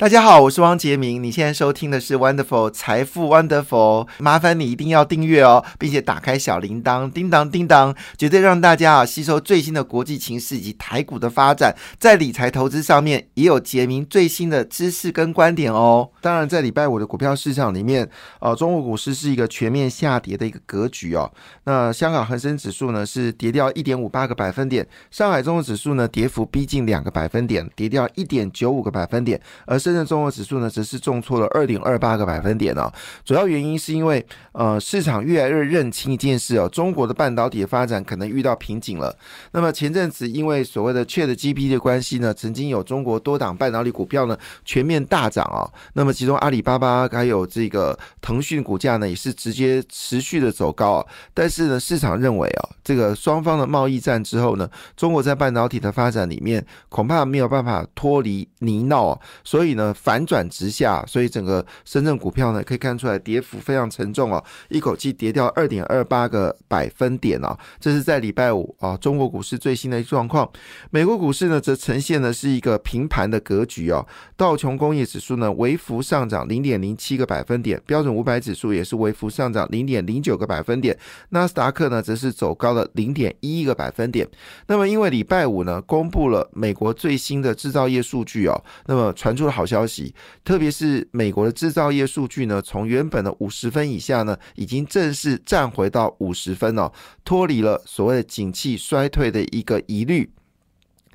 大家好，我是汪杰明。你现在收听的是 Wonderful 财富 Wonderful，麻烦你一定要订阅哦，并且打开小铃铛，叮当叮当，绝对让大家啊吸收最新的国际情势以及台股的发展，在理财投资上面也有杰明最新的知识跟观点哦。当然，在礼拜五的股票市场里面，呃，中国股市是一个全面下跌的一个格局哦。那香港恒生指数呢是跌掉一点五八个百分点，上海综合指数呢跌幅逼近两个百分点，跌掉一点九五个百分点，而是深圳综合指数呢，则是重挫了二点二八个百分点哦。主要原因是因为呃，市场越来越认清一件事哦，中国的半导体的发展可能遇到瓶颈了。那么前阵子因为所谓的 Chat GP 的关系呢，曾经有中国多档半导体股票呢全面大涨哦。那么其中阿里巴巴还有这个腾讯股价呢，也是直接持续的走高啊。但是呢，市场认为啊，这个双方的贸易战之后呢，中国在半导体的发展里面恐怕没有办法脱离泥淖啊。所以呢，呃反转直下，所以整个深圳股票呢，可以看出来跌幅非常沉重哦，一口气跌掉二点二八个百分点哦。这是在礼拜五啊，中国股市最新的状况。美国股市呢，则呈现的是一个平盘的格局哦。道琼工业指数呢，微幅上涨零点零七个百分点，标准五百指数也是微幅上涨零点零九个百分点，纳斯达克呢，则是走高了零点一个百分点。那么，因为礼拜五呢，公布了美国最新的制造业数据哦，那么。传出了好消息，特别是美国的制造业数据呢，从原本的五十分以下呢，已经正式站回到五十分哦，脱离了所谓的景气衰退的一个疑虑，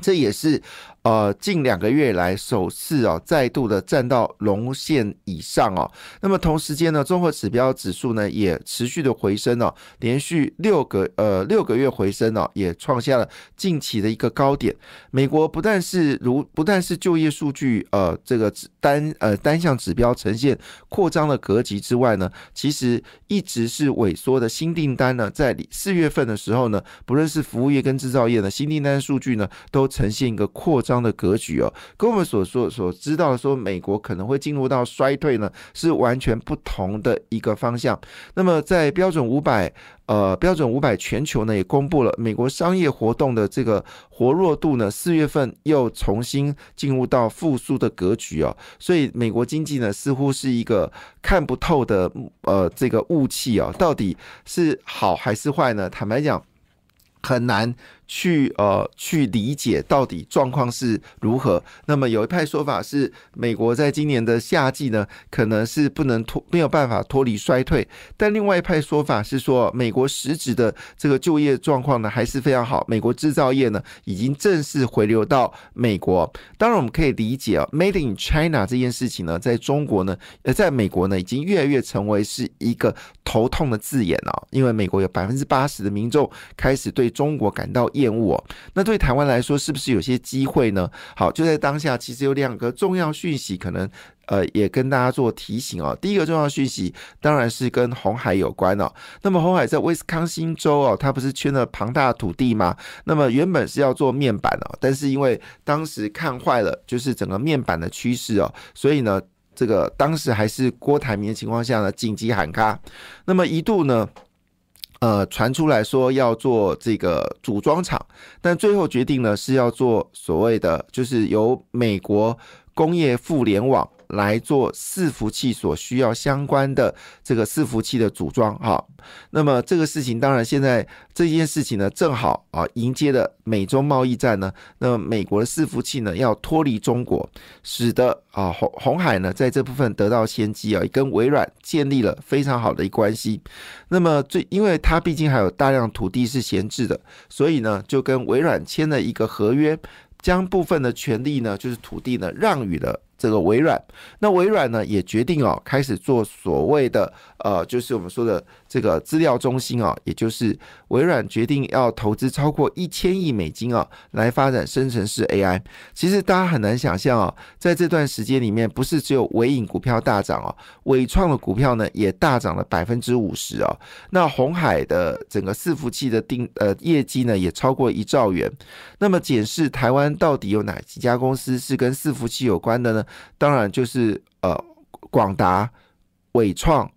这也是。呃，近两个月来首次哦，再度的站到龙线以上哦。那么同时间呢，综合指标指数呢也持续的回升哦，连续六个呃六个月回升哦，也创下了近期的一个高点。美国不但是如不但是就业数据呃这个单呃单项指标呈现扩张的格局之外呢，其实一直是萎缩的新订单呢，在四月份的时候呢，不论是服务业跟制造业的新订单数据呢，都呈现一个扩张。的格局哦，跟我们所说所知道的说，美国可能会进入到衰退呢，是完全不同的一个方向。那么，在标准五百呃标准五百全球呢，也公布了美国商业活动的这个活络度呢，四月份又重新进入到复苏的格局哦。所以，美国经济呢，似乎是一个看不透的呃这个雾气哦，到底是好还是坏呢？坦白讲，很难。去呃去理解到底状况是如何。那么有一派说法是，美国在今年的夏季呢，可能是不能脱没有办法脱离衰退。但另外一派说法是说，美国实质的这个就业状况呢还是非常好。美国制造业呢已经正式回流到美国。当然我们可以理解啊，Made in China 这件事情呢，在中国呢，呃，在美国呢，已经越来越成为是一个头痛的字眼了。因为美国有百分之八十的民众开始对中国感到。厌恶哦，那对台湾来说是不是有些机会呢？好，就在当下，其实有两个重要讯息，可能呃也跟大家做提醒哦。第一个重要讯息当然是跟红海有关哦。那么红海在威斯康星州哦，它不是圈了庞大土地吗？那么原本是要做面板哦，但是因为当时看坏了，就是整个面板的趋势哦，所以呢，这个当时还是郭台铭的情况下呢，紧急喊卡。那么一度呢。呃，传出来说要做这个组装厂，但最后决定呢是要做所谓的，就是由美国工业互联网。来做伺服器所需要相关的这个伺服器的组装哈，那么这个事情当然现在这件事情呢正好啊迎接了美中贸易战呢，那么美国的伺服器呢要脱离中国，使得啊红红海呢在这部分得到先机啊，跟微软建立了非常好的一关系。那么最因为它毕竟还有大量土地是闲置的，所以呢就跟微软签了一个合约，将部分的权利呢就是土地呢让予了。这个微软，那微软呢也决定哦，开始做所谓的呃，就是我们说的这个资料中心啊，也就是微软决定要投资超过一千亿美金啊，来发展生成式 AI。其实大家很难想象啊，在这段时间里面，不是只有微影股票大涨哦，伟创的股票呢也大涨了百分之五十哦。那红海的整个伺服器的定呃业绩呢也超过一兆元。那么检视台湾到底有哪几家公司是跟伺服器有关的呢？当然就是呃，广达、伟创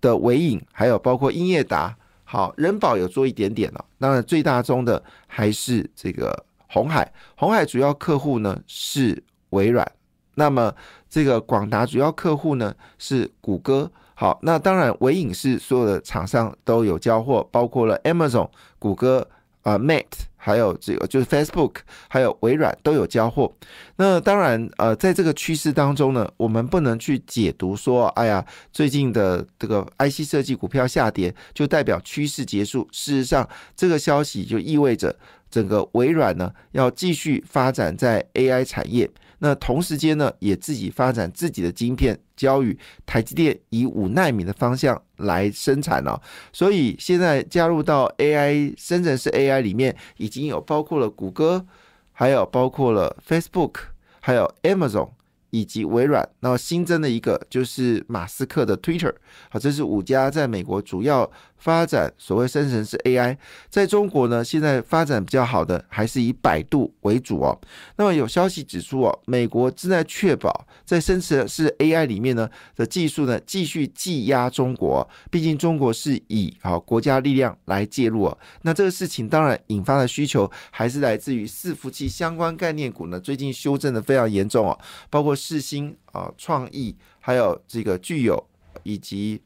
的伟影，还有包括英业达，好，人保有做一点点了。当然最大宗的还是这个红海，红海主要客户呢是微软。那么这个广达主要客户呢是谷歌。好，那当然微影是所有的厂商都有交货，包括了 Amazon、谷歌啊、Mate，还有这个就是 Facebook，还有微软都有交货。那当然，呃，在这个趋势当中呢，我们不能去解读说，哎呀，最近的这个 IC 设计股票下跌就代表趋势结束。事实上，这个消息就意味着整个微软呢要继续发展在 AI 产业。那同时间呢，也自己发展自己的晶片，交予台积电以五纳米的方向来生产了。所以现在加入到 AI 深圳市 AI 里面，已有包括了谷歌，还有包括了 Facebook，还有 Amazon。以及微软，那新增的一个就是马斯克的 Twitter，好，这是五家在美国主要发展所谓生成式 AI，在中国呢，现在发展比较好的还是以百度为主哦。那么有消息指出哦，美国正在确保在生成式 AI 里面呢的技术呢继续挤压中国，毕竟中国是以好国家力量来介入哦。那这个事情当然引发的需求还是来自于伺服器相关概念股呢，最近修正的非常严重哦，包括。世新啊，创意，还有这个具有，以及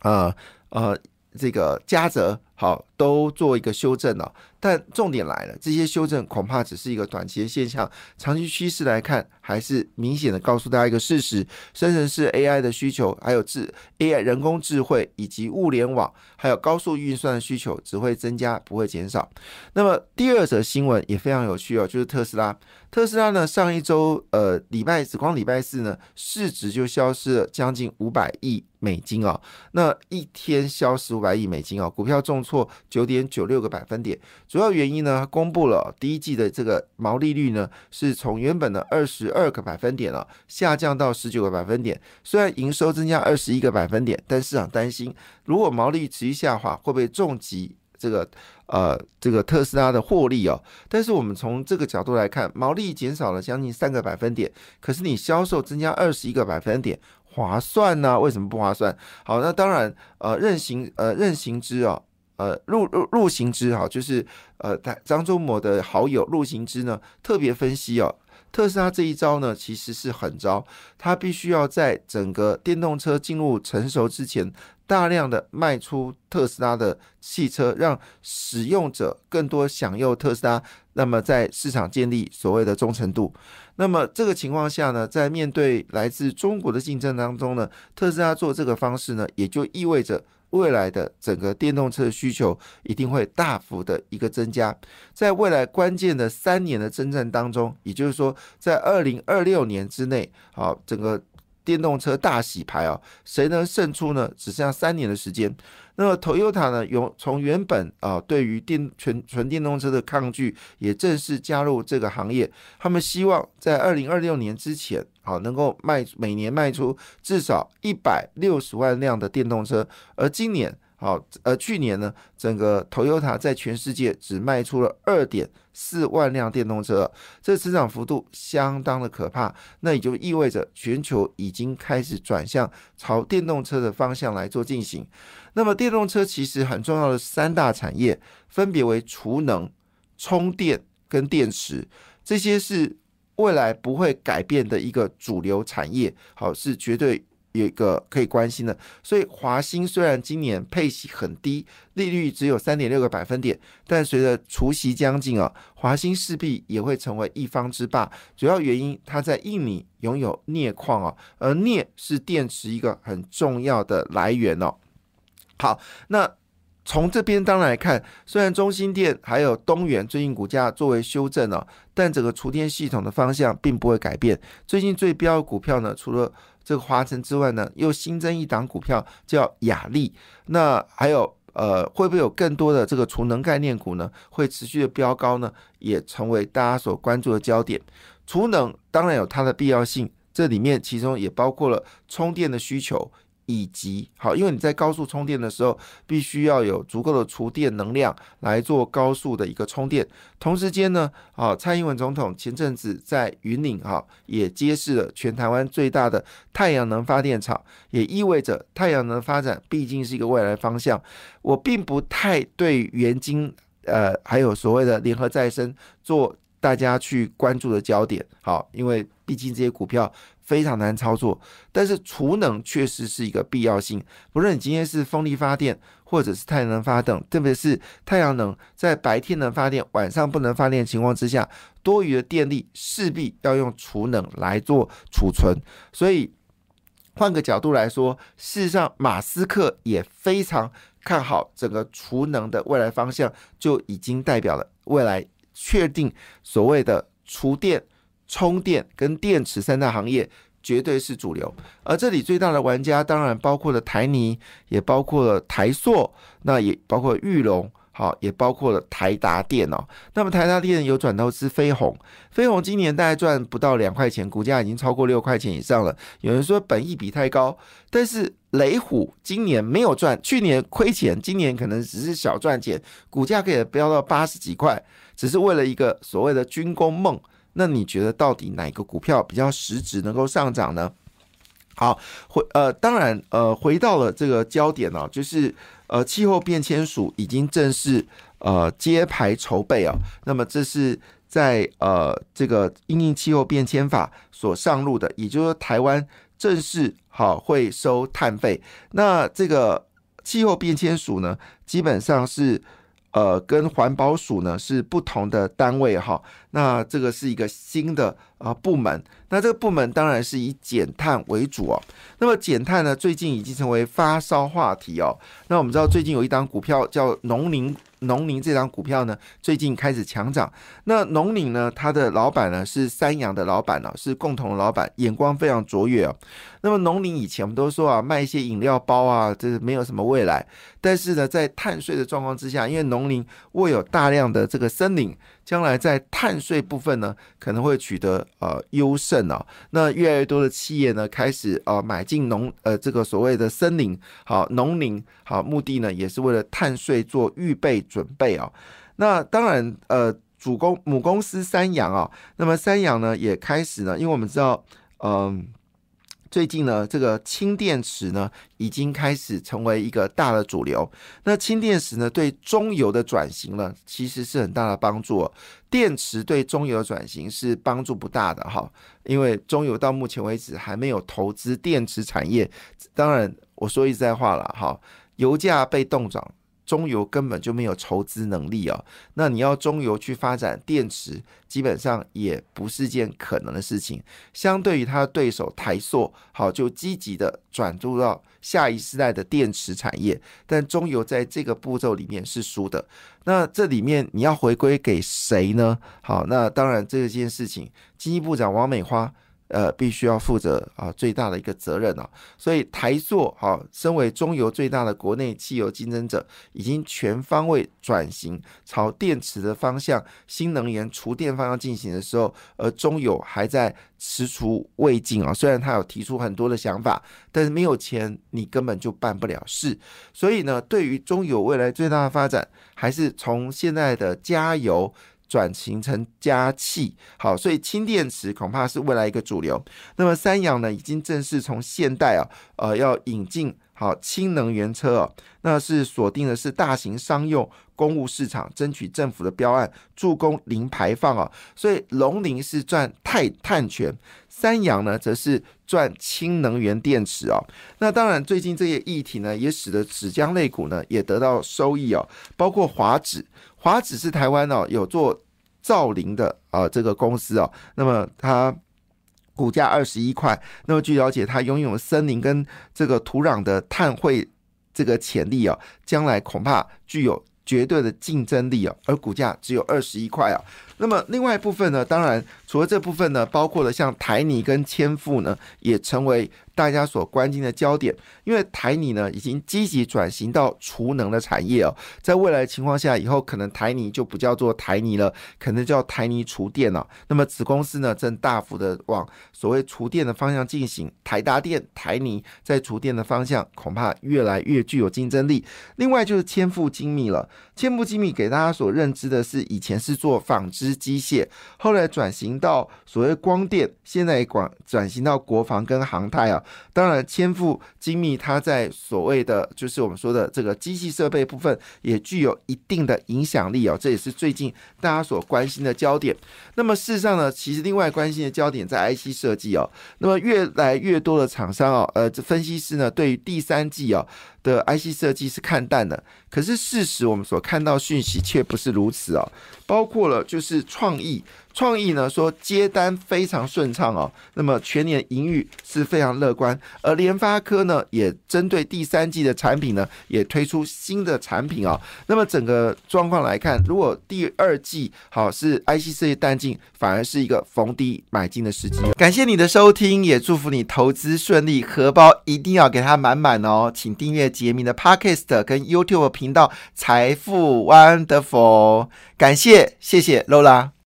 呃呃，这个加折。好，都做一个修正了，但重点来了，这些修正恐怕只是一个短期的现象，长期趋势来看，还是明显的告诉大家一个事实：生成式 AI 的需求，还有智 AI 人工智慧以及物联网，还有高速运算的需求只会增加，不会减少。那么第二则新闻也非常有趣哦，就是特斯拉。特斯拉呢，上一周呃礼拜只光礼拜四呢，市值就消失了将近五百亿美金哦，那一天消失五百亿美金哦，股票重挫。九点九六个百分点，主要原因呢，公布了第一季的这个毛利率呢，是从原本的二十二个百分点了，下降到十九个百分点。虽然营收增加二十一个百分点，但市场担心，如果毛利持续下滑，会不会重击这个呃这个特斯拉的获利哦？但是我们从这个角度来看，毛利减少了将近三个百分点，可是你销售增加二十一个百分点，划算呢？为什么不划算？好，那当然呃任行呃任行之哦。呃，陆陆陆行之哈，就是呃，张忠谋的好友陆行之呢，特别分析哦，特斯拉这一招呢，其实是狠招，它必须要在整个电动车进入成熟之前，大量的卖出特斯拉的汽车，让使用者更多享用特斯拉，那么在市场建立所谓的忠诚度。那么这个情况下呢，在面对来自中国的竞争当中呢，特斯拉做这个方式呢，也就意味着。未来的整个电动车需求一定会大幅的一个增加，在未来关键的三年的征战当中，也就是说，在二零二六年之内，好，整个电动车大洗牌啊，谁能胜出呢？只剩下三年的时间。那么，Toyota 呢？有从原本啊，对于电纯纯电动车的抗拒，也正式加入这个行业。他们希望在二零二六年之前，啊能够卖每年卖出至少一百六十万辆的电动车。而今年。好，呃，去年呢，整个 Toyota 在全世界只卖出了二点四万辆电动车，这增长幅度相当的可怕。那也就意味着全球已经开始转向朝电动车的方向来做进行。那么，电动车其实很重要的三大产业，分别为储能、充电跟电池，这些是未来不会改变的一个主流产业。好，是绝对。有一个可以关心的，所以华兴虽然今年配息很低，利率只有三点六个百分点，但随着除夕将近啊，华兴势必也会成为一方之霸。主要原因它在印尼拥有镍矿啊，而镍是电池一个很重要的来源哦。好，那。从这边当然来看，虽然中心店还有东元最近股价作为修正了，但整个厨电系统的方向并不会改变。最近最标的股票呢，除了这个华晨之外呢，又新增一档股票叫雅力。那还有呃，会不会有更多的这个储能概念股呢？会持续的飙高呢？也成为大家所关注的焦点。储能当然有它的必要性，这里面其中也包括了充电的需求。以及好，因为你在高速充电的时候，必须要有足够的储电能量来做高速的一个充电。同时间呢，啊，蔡英文总统前阵子在云岭哈也揭示了全台湾最大的太阳能发电厂，也意味着太阳能发展毕竟是一个未来方向。我并不太对元晶呃还有所谓的联合再生做大家去关注的焦点。好，因为毕竟这些股票非常难操作，但是储能确实是一个必要性。不论你今天是风力发电，或者是太阳能发电，特别是太阳能在白天能发电，晚上不能发电情况之下，多余的电力势必要用储能来做储存。所以换个角度来说，事实上马斯克也非常看好整个储能的未来方向，就已经代表了未来确定所谓的储电。充电跟电池三大行业绝对是主流，而这里最大的玩家当然包括了台泥，也包括了台塑，那也包括玉龙，好，也包括了台达电哦。那么台达电有转投资飞鸿，飞鸿今年大概赚不到两块钱，股价已经超过六块钱以上了。有人说本益比太高，但是雷虎今年没有赚，去年亏钱，今年可能只是小赚钱，股价可以飙到八十几块，只是为了一个所谓的军工梦。那你觉得到底哪个股票比较实质能够上涨呢？好，回呃，当然呃，回到了这个焦点哦，就是呃，气候变迁署已经正式呃揭牌筹备啊。那么这是在呃这个因应气候变迁法所上路的，也就是说台湾正式好会收碳费。那这个气候变迁署呢，基本上是。呃，跟环保署呢是不同的单位哈，那这个是一个新的啊部门，那这个部门当然是以减碳为主哦。那么减碳呢，最近已经成为发烧话题哦。那我们知道最近有一档股票叫农林。农林这张股票呢，最近开始强涨。那农林呢，它的老板呢是三洋的老板呢，是共同的老板，眼光非常卓越哦。那么农林以前我们都说啊，卖一些饮料包啊，这是没有什么未来。但是呢，在碳税的状况之下，因为农林握有大量的这个森林。将来在碳税部分呢，可能会取得呃优胜哦。那越来越多的企业呢，开始呃买进农呃这个所谓的森林，好农林，好目的呢，也是为了碳税做预备准备哦。那当然呃，主公母公司三洋啊，那么三洋呢也开始呢，因为我们知道嗯。最近呢，这个氢电池呢已经开始成为一个大的主流。那氢电池呢，对中油的转型呢，其实是很大的帮助。电池对中油的转型是帮助不大的哈，因为中油到目前为止还没有投资电池产业。当然，我说一实在话了哈，油价被冻涨。中油根本就没有筹资能力哦，那你要中油去发展电池，基本上也不是件可能的事情。相对于它的对手台塑，好就积极的转入到下一世代的电池产业，但中油在这个步骤里面是输的。那这里面你要回归给谁呢？好，那当然这件事情，经济部长王美花。呃，必须要负责啊最大的一个责任啊，所以台塑哈，身为中油最大的国内汽油竞争者，已经全方位转型朝电池的方向、新能源、厨电方向进行的时候，而中油还在踟蹰未进啊。虽然他有提出很多的想法，但是没有钱，你根本就办不了事。所以呢，对于中油未来最大的发展，还是从现在的加油。转型成加气，好，所以氢电池恐怕是未来一个主流。那么三洋呢，已经正式从现代啊，呃，要引进好氢能源车哦，那是锁定的是大型商用公务市场，争取政府的标案，助攻零排放啊。所以龙陵是赚碳碳权，三洋呢则是赚氢能源电池哦。那当然，最近这些议题呢，也使得纸浆类股呢也得到收益哦，包括华纸。华子是台湾哦，有做造林的啊这个公司哦，那么它股价二十一块，那么据了解，它拥有森林跟这个土壤的碳汇这个潜力哦，将来恐怕具有绝对的竞争力哦，而股价只有二十一块啊。那么另外一部分呢，当然除了这部分呢，包括了像台泥跟千富呢，也成为。大家所关心的焦点，因为台泥呢已经积极转型到储能的产业哦，在未来的情况下，以后可能台泥就不叫做台泥了，可能叫台泥厨电了。那么子公司呢正大幅的往所谓厨电的方向进行，台达电、台泥在厨电的方向恐怕越来越具有竞争力。另外就是千富精密了，千富精密给大家所认知的是以前是做纺织机械，后来转型到所谓光电，现在也转转型到国防跟航太啊。当然，千富精密它在所谓的就是我们说的这个机器设备部分，也具有一定的影响力哦。这也是最近大家所关心的焦点。那么事实上呢，其实另外关心的焦点在 IC 设计哦。那么越来越多的厂商哦，呃，这分析师呢，对于第三季哦。的 IC 设计是看淡的，可是事实我们所看到讯息却不是如此哦，包括了就是创意。创意呢说接单非常顺畅哦，那么全年盈余是非常乐观，而联发科呢也针对第三季的产品呢也推出新的产品哦，那么整个状况来看，如果第二季好是 IC 设计淡季，反而是一个逢低买进的时机。感谢你的收听，也祝福你投资顺利，荷包一定要给它满满哦，请订阅杰明的 Podcast 跟 YouTube 频道财富 Wonderful，感谢谢谢 Lola。